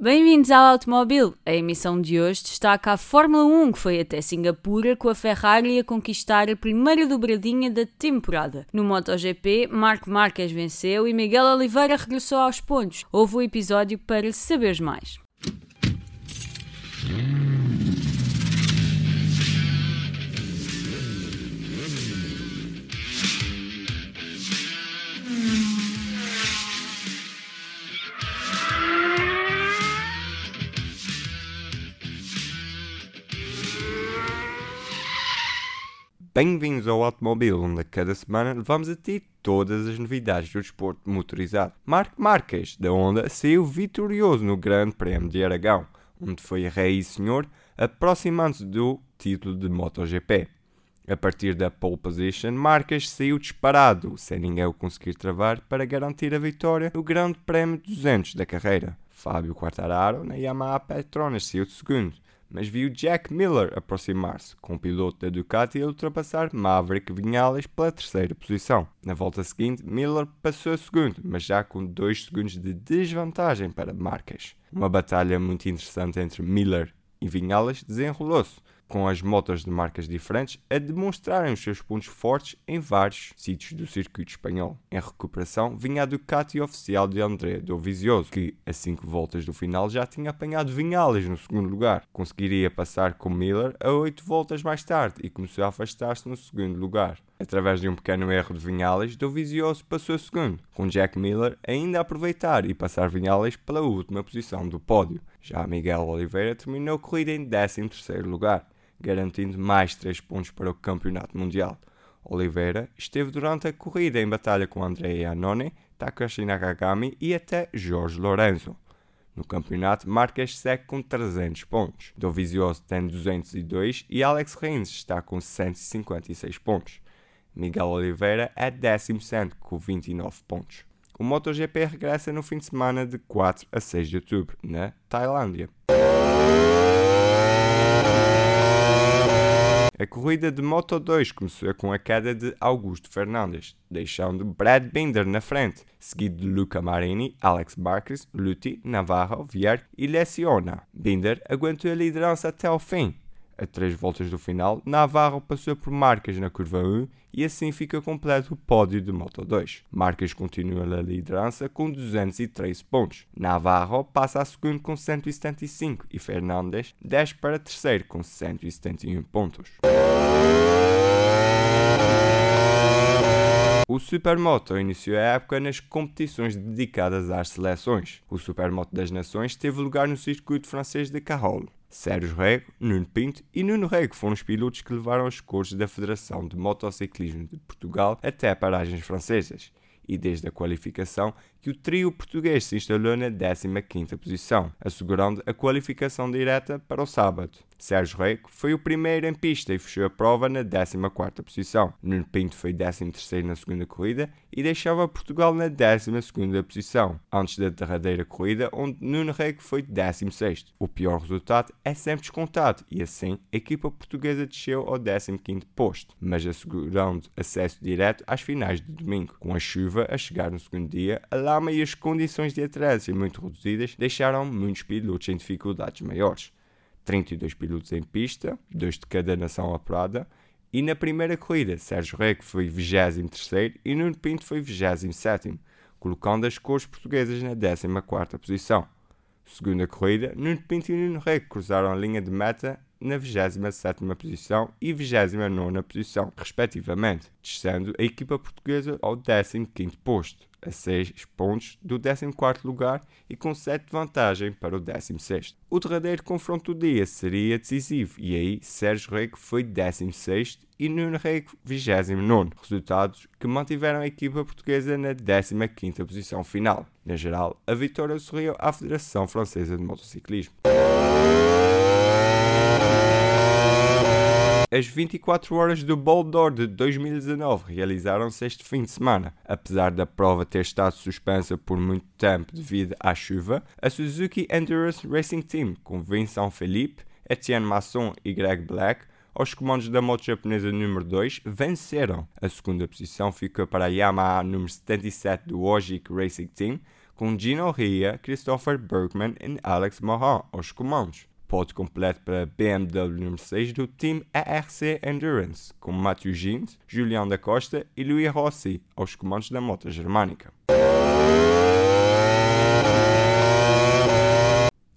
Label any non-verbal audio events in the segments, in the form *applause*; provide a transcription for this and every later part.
Bem-vindos ao Automóvel. A emissão de hoje destaca a Fórmula 1, que foi até Singapura com a Ferrari a conquistar a primeira dobradinha da temporada. No MotoGP, Marco Marques venceu e Miguel Oliveira regressou aos pontos. Houve o um episódio para saberes mais. Bem-vindos ao Automóvel, onde a cada semana levamos a ti todas as novidades do desporto motorizado. Marco Marques, da Honda, saiu vitorioso no Grande Prémio de Aragão, onde foi rei e senhor, aproximando-se do título de MotoGP. A partir da pole position, Marques saiu disparado, sem ninguém o conseguir travar, para garantir a vitória no Grande Prémio 200 da carreira. Fábio Quartararo, na Yamaha Petronas, saiu de segundo mas viu Jack Miller aproximar-se, com o piloto da Ducati a ultrapassar Maverick Vinales pela terceira posição. Na volta seguinte, Miller passou a segundo, mas já com dois segundos de desvantagem para Marques. Uma batalha muito interessante entre Miller e Vinales desenrolou-se, com as motos de marcas diferentes a demonstrarem os seus pontos fortes em vários sítios do circuito espanhol. Em recuperação, vinha a Ducati oficial de André Dovizioso, que, a 5 voltas do final, já tinha apanhado Vinales no segundo lugar. Conseguiria passar com Miller a 8 voltas mais tarde e começou a afastar-se no segundo lugar. Através de um pequeno erro de Vinales, Dovizioso passou a segundo, com Jack Miller ainda a aproveitar e passar Vinales pela última posição do pódio. Já Miguel Oliveira terminou a corrida em 13 lugar garantindo mais 3 pontos para o Campeonato Mundial. Oliveira esteve durante a corrida em batalha com Andrei Iannone, Takashi Nakagami e até Jorge Lorenzo. No campeonato, Marques segue com 300 pontos. Dovizioso tem 202 e Alex Rins está com 156 pontos. Miguel Oliveira é 17 com 29 pontos. O MotoGP regressa no fim de semana de 4 a 6 de outubro, na Tailândia. A corrida de Moto 2 começou com a queda de Augusto Fernandes, deixando Brad Binder na frente, seguido de Luca Marini, Alex Marquez, Lutti, Navarro, Vier e Leciona. Binder aguentou a liderança até ao fim, a três voltas do final, Navarro passou por Marques na curva 1 e assim fica completo o pódio de Moto 2. Marques continua na liderança com 213 pontos. Navarro passa a segundo com 175 e Fernandes desce para terceiro com 171 pontos. O Supermoto iniciou a época nas competições dedicadas às seleções. O Supermoto das Nações teve lugar no circuito francês de Carole. Sérgio Rego, Nuno Pinto e Nuno Rego foram os pilotos que levaram os cores da Federação de Motociclismo de Portugal até paragens francesas. E desde a qualificação que o trio português se instalou na 15ª posição, assegurando a qualificação direta para o sábado. Sérgio Reiko foi o primeiro em pista e fechou a prova na 14ª posição. Nuno Pinto foi 13º na segunda corrida e deixava Portugal na 12ª posição, antes da derradeira corrida onde Nuno Reiko foi 16º. O pior resultado é sempre descontado e assim a equipa portuguesa desceu ao 15º posto, mas assegurando acesso direto às finais de domingo. Com a chuva a chegar no segundo dia, a e as condições de atraso muito reduzidas deixaram muitos pilotos em dificuldades maiores. 32 pilotos em pista, dois de cada nação apurada, e na primeira corrida, Sérgio Reque foi 23 e Nuno Pinto foi 27, colocando as cores portuguesas na 14 posição. Segunda corrida, Nuno Pinto e Nuno Reque cruzaram a linha de meta na 27 posição e 29 posição, respectivamente, descendo a equipa portuguesa ao 15 posto a 6 pontos do 14 lugar e com 7 de vantagem para o 16. O derradeiro confronto do dia seria decisivo e aí Sérgio Rego foi 16 e Nuno Rego 29, resultados que mantiveram a equipa portuguesa na 15 posição final. Na geral, a vitória sorriu à Federação Francesa de Motociclismo. As 24 horas do Bold Door de 2019 realizaram-se este fim de semana. Apesar da prova ter estado suspensa por muito tempo devido à chuva, a Suzuki Endurance Racing Team, com Vincent Felipe, Etienne Masson e Greg Black, aos comandos da moto japonesa número 2, venceram. A segunda posição ficou para a Yamaha número 77 do Ogic Racing Team, com Gino Ria, Christopher Bergman e Alex Morin aos comandos. Pódio completo para BMW número 6 do Team ARC Endurance, com Matthew Gins, Julião da Costa e Louis Rossi aos comandos da moto germânica.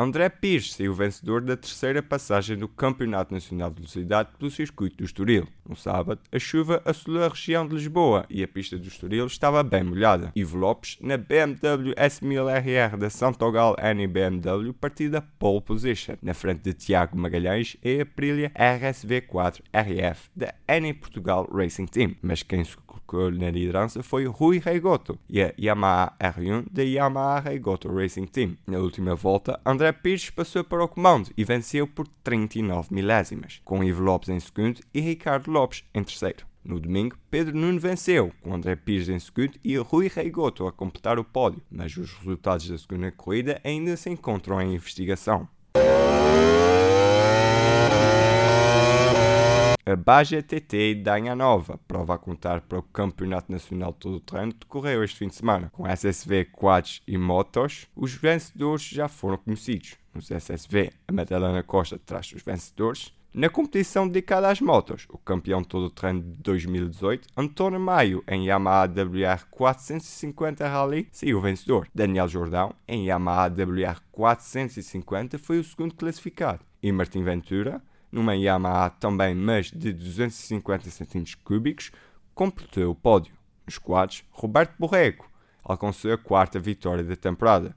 André Pires saiu vencedor da terceira passagem do Campeonato Nacional de Velocidade pelo circuito do Estoril. No sábado, a chuva assolou a região de Lisboa e a pista do Estoril estava bem molhada. Ivo Lopes, na BMW S1000RR da Santogal N BMW, partiu da pole position, na frente de Tiago Magalhães e Aprilia RSV4 RF da N Portugal Racing Team. Mas quem se colocou na liderança foi Rui Reigoto e a Yamaha R1 da Yamaha Reigoto Racing Team. Na última volta, André Pires passou para o comando e venceu por 39 milésimas, com Ivo Lopes em segundo e Ricardo Lopes em terceiro. No domingo, Pedro Nuno venceu, com André Pires em segundo e Rui Reigoto a completar o pódio, mas os resultados da segunda corrida ainda se encontram em investigação. A Baja TT Danha Nova, prova a contar para o Campeonato Nacional Todo Terreno, decorreu este fim de semana. Com SSV, quads e motos, os vencedores já foram conhecidos. Nos SSV, a Madalena Costa traz os vencedores. Na competição dedicada às motos, o campeão todo terreno de 2018, António Maio, em Yamaha WR 450 Rally, saiu vencedor. Daniel Jordão, em Yamaha WR 450, foi o segundo classificado. E Martim Ventura, numa Yamaha também, mas de 250 cm3, completou o pódio. Nos quadros, Roberto Borrego alcançou a quarta vitória da temporada.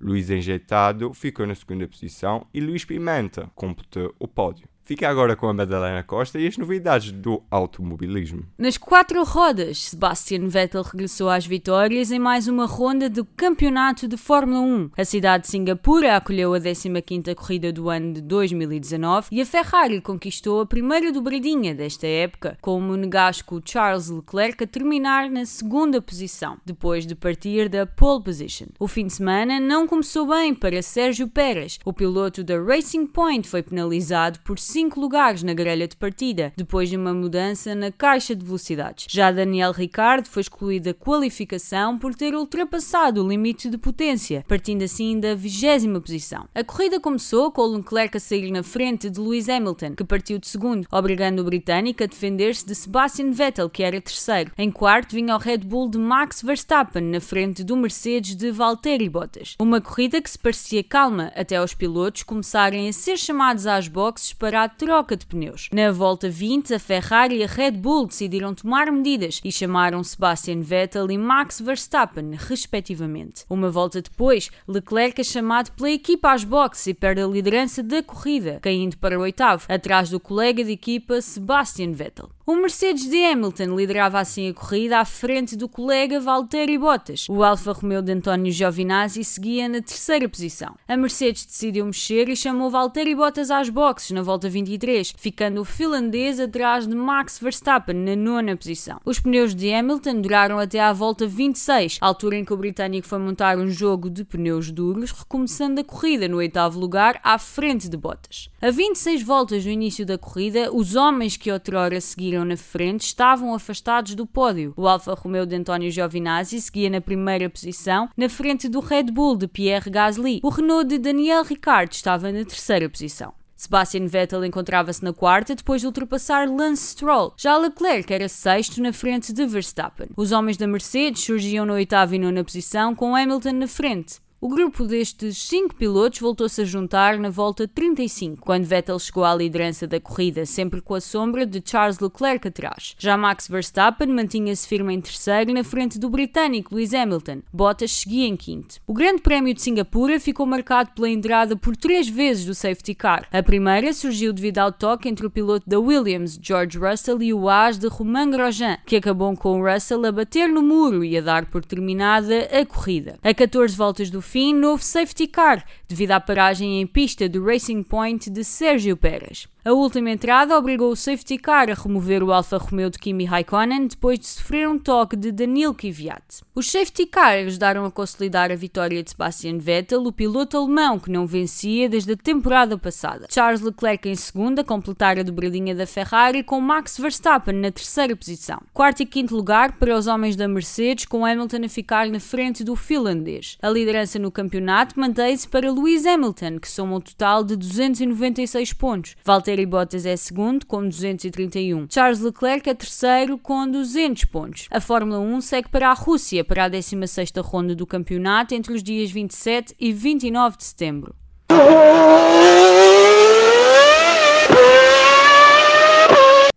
Luís Enjeitado ficou na segunda posição e Luís Pimenta completou o pódio. Fica agora com a Madalena Costa e as novidades do automobilismo. Nas quatro rodas, Sebastian Vettel regressou às vitórias em mais uma ronda do Campeonato de Fórmula 1. A cidade de Singapura acolheu a 15ª corrida do ano de 2019 e a Ferrari conquistou a primeira dobradinha desta época, com o monegasco Charles Leclerc a terminar na segunda posição, depois de partir da pole position. O fim de semana não começou bem para Sérgio Pérez. O piloto da Racing Point foi penalizado por 5 cinco lugares na grelha de partida, depois de uma mudança na caixa de velocidades. Já Daniel Ricciardo foi excluído da qualificação por ter ultrapassado o limite de potência, partindo assim da vigésima posição. A corrida começou com Leclerc a sair na frente de Lewis Hamilton, que partiu de segundo, obrigando o britânico a defender-se de Sebastian Vettel, que era terceiro. Em quarto vinha o Red Bull de Max Verstappen, na frente do Mercedes de Valtteri Bottas. Uma corrida que se parecia calma, até os pilotos começarem a ser chamados às boxes para a troca de pneus. Na volta 20, a Ferrari e a Red Bull decidiram tomar medidas e chamaram Sebastian Vettel e Max Verstappen, respectivamente. Uma volta depois, Leclerc é chamado pela equipa às boxes e perde a liderança da corrida, caindo para o oitavo, atrás do colega de equipa Sebastian Vettel. O Mercedes de Hamilton liderava assim a corrida à frente do colega Valtteri Bottas. O Alfa Romeo de António Giovinazzi seguia na terceira posição. A Mercedes decidiu mexer e chamou Valtteri Bottas às boxes na volta 23, ficando o finlandês atrás de Max Verstappen na nona posição. Os pneus de Hamilton duraram até à volta 26, altura em que o britânico foi montar um jogo de pneus duros, recomeçando a corrida no oitavo lugar à frente de Bottas. A 26 voltas do início da corrida, os homens que outrora seguiram na frente estavam afastados do pódio. O Alfa Romeo de António Giovinazzi seguia na primeira posição, na frente do Red Bull de Pierre Gasly. O Renault de Daniel Ricciardo estava na terceira posição. Sebastian Vettel encontrava-se na quarta depois de ultrapassar Lance Stroll. Já Leclerc era sexto na frente de Verstappen. Os homens da Mercedes surgiam na oitava e nona posição com Hamilton na frente. O grupo destes cinco pilotos voltou-se a juntar na volta 35, quando Vettel chegou à liderança da corrida, sempre com a sombra de Charles Leclerc atrás. Já Max Verstappen mantinha-se firme em terceiro na frente do britânico Lewis Hamilton. Bottas seguia em quinto. O Grande Prémio de Singapura ficou marcado pela entrada por três vezes do safety car. A primeira surgiu devido ao toque entre o piloto da Williams, George Russell, e o as de Romain Grosjean, que acabou com o Russell a bater no muro e a dar por terminada a corrida. A 14 voltas do fim, novo safety car, devido à paragem em pista do Racing Point de Sérgio Pérez. A última entrada obrigou o safety car a remover o Alfa Romeo de Kimi Raikkonen depois de sofrer um toque de Daniil Kvyat. Os safety car ajudaram a consolidar a vitória de Sebastian Vettel, o piloto alemão que não vencia desde a temporada passada. Charles Leclerc em segunda, completar a dobradinha da Ferrari com Max Verstappen na terceira posição. Quarto e quinto lugar para os homens da Mercedes, com Hamilton a ficar na frente do finlandês. A liderança no campeonato mantém-se para Lewis Hamilton, que soma um total de 296 pontos. Valtteri Bottas é segundo, com 231. Charles Leclerc é terceiro, com 200 pontos. A Fórmula 1 segue para a Rússia, para a 16ª ronda do campeonato, entre os dias 27 e 29 de setembro.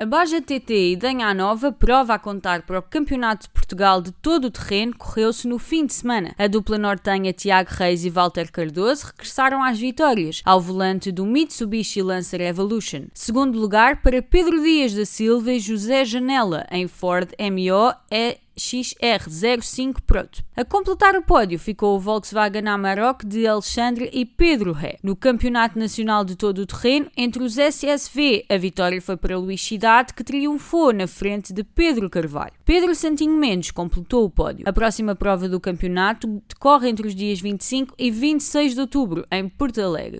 A Baja TT e Danha Nova, prova a contar para o Campeonato de Portugal de todo o terreno, correu-se no fim de semana. A dupla nortenha Tiago Reis e Walter Cardoso regressaram às vitórias, ao volante do Mitsubishi Lancer Evolution. Segundo lugar para Pedro Dias da Silva e José Janela, em Ford MO e XR05 Proto. A completar o pódio ficou o Volkswagen Amarok de Alexandre e Pedro Ré. No Campeonato Nacional de Todo o Terreno, entre os SSV, a vitória foi para Luís Cidade, que triunfou na frente de Pedro Carvalho. Pedro Santinho Mendes completou o pódio. A próxima prova do campeonato decorre entre os dias 25 e 26 de outubro, em Porto Alegre.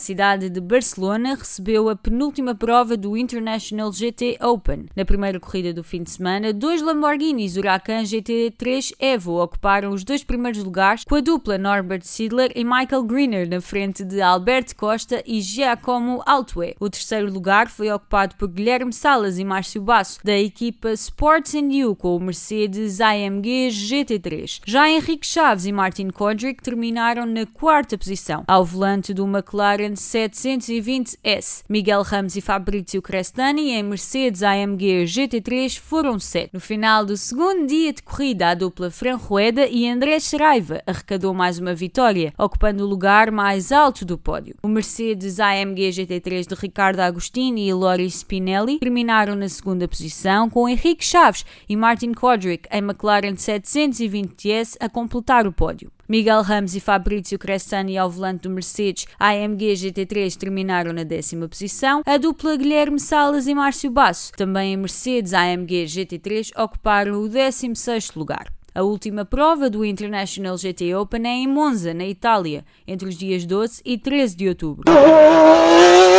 Cidade de Barcelona recebeu a penúltima prova do International GT Open. Na primeira corrida do fim de semana, dois Lamborghinis Huracan GT3 Evo ocuparam os dois primeiros lugares, com a dupla Norbert Sidler e Michael Greener na frente de Alberto Costa e Giacomo Altue. O terceiro lugar foi ocupado por Guilherme Salas e Márcio Basso, da equipa Sports You, com o Mercedes AMG GT3. Já Henrique Chaves e Martin Kodrick terminaram na quarta posição, ao volante do McLaren McLaren 720S. Miguel Ramos e Fabrizio Crestani em Mercedes AMG GT3 foram sete. No final do segundo dia de corrida, a dupla Fran Rueda e André Saraiva arrecadou mais uma vitória, ocupando o lugar mais alto do pódio. O Mercedes AMG GT3 de Ricardo Agostini e Lori Spinelli terminaram na segunda posição, com Henrique Chaves e Martin Kodrick em McLaren 720S a completar o pódio. Miguel Ramos e Fabrizio Crestani ao volante do Mercedes AMG GT3 terminaram na décima posição. A dupla Guilherme Salas e Márcio Basso, também em Mercedes AMG GT3, ocuparam o 16º lugar. A última prova do International GT Open é em Monza, na Itália, entre os dias 12 e 13 de outubro. *laughs*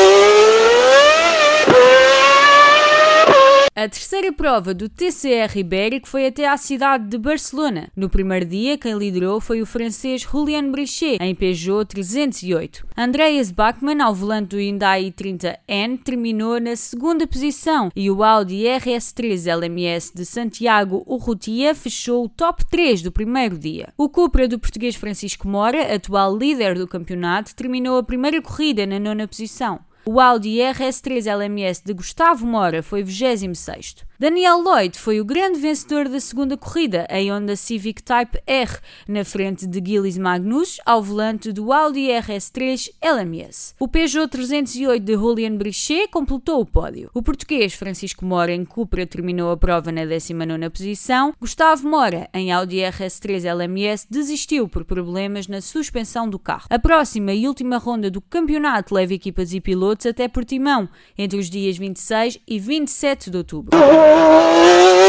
A terceira prova do TCR Ibérico foi até à cidade de Barcelona. No primeiro dia, quem liderou foi o francês Julien Brichet, em Peugeot 308. Andreas Bachmann, ao volante do Hyundai 30N, terminou na segunda posição e o Audi RS3 LMS de Santiago Urrutia fechou o top 3 do primeiro dia. O Cupra do português Francisco Mora, atual líder do campeonato, terminou a primeira corrida na nona posição. O Audi RS3 LMS de Gustavo Mora foi 26º. Daniel Lloyd foi o grande vencedor da segunda corrida, em Honda Civic Type R, na frente de Gilles Magnus, ao volante do Audi RS3 LMS. O Peugeot 308 de Julian Brichet completou o pódio. O português Francisco Mora em Cupra terminou a prova na 19ª posição. Gustavo Mora, em Audi RS3 LMS, desistiu por problemas na suspensão do carro. A próxima e última ronda do campeonato leva equipas e pilotos até Portimão, entre os dias 26 e 27 de outubro. Gol!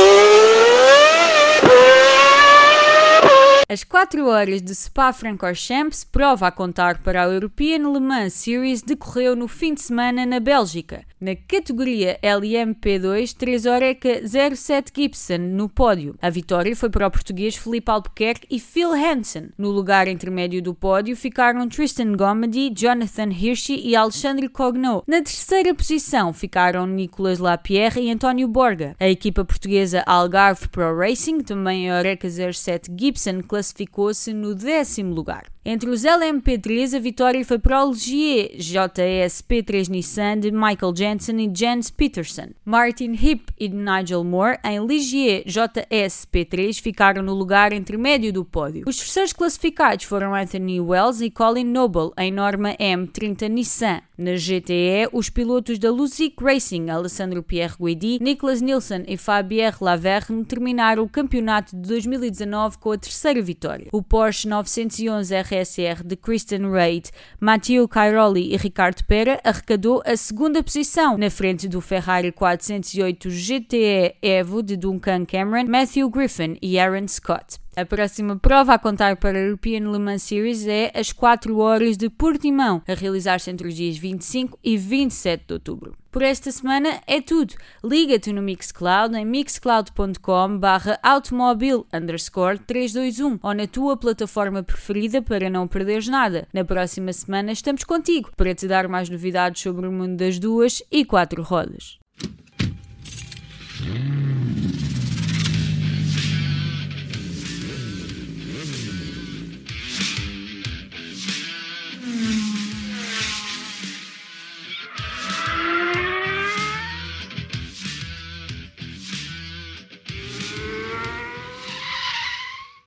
As 4 horas de Spa-Francorchamps, prova a contar para a European Le Mans Series, decorreu no fim de semana na Bélgica. Na categoria LMP2, 3 Oreca 07 Gibson no pódio. A vitória foi para o português Felipe Albuquerque e Phil Hansen. No lugar intermédio do pódio ficaram Tristan Gomedy, Jonathan Hirschi e Alexandre Cogno. Na terceira posição ficaram Nicolas Lapierre e António Borga. A equipa portuguesa Algarve Pro Racing, também a Oreca 07 Gibson, classificou-se no décimo lugar. Entre os LMP3, a vitória foi para o Ligier JS P3 Nissan de Michael Jensen e Jens Peterson. Martin Hip e Nigel Moore em Ligier JS P3 ficaram no lugar intermédio do pódio. Os terceiros classificados foram Anthony Wells e Colin Noble em Norma M30 Nissan. Na GTE, os pilotos da Luzic Racing, Alessandro Pierre Guidi, Nicolas Nilsson e Fabien Laverne terminaram o campeonato de 2019 com a terceira vitória. O Porsche 911 RSR de Kristen Reid, Matteo Cairoli e Ricardo Pera arrecadou a segunda posição, na frente do Ferrari 408 GTE Evo de Duncan Cameron, Matthew Griffin e Aaron Scott. A próxima prova a contar para a European Le Mans Series é as 4 horas de Portimão, a realizar-se entre os dias 25 e 27 de outubro. Por esta semana é tudo. Liga-te no Mixcloud em mixcloud.com barra automobil underscore 321 ou na tua plataforma preferida para não perderes nada. Na próxima semana estamos contigo para te dar mais novidades sobre o mundo das duas e quatro rodas.